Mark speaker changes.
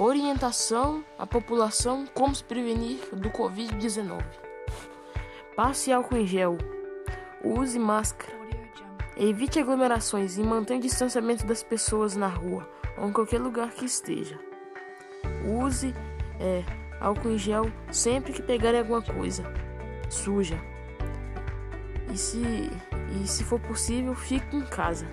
Speaker 1: Orientação à população como se prevenir do Covid-19. Passe álcool em gel. Use máscara. Evite aglomerações e mantenha o distanciamento das pessoas na rua ou em qualquer lugar que esteja. Use é, álcool em gel sempre que pegar alguma coisa suja. E se, e se for possível, fique em casa.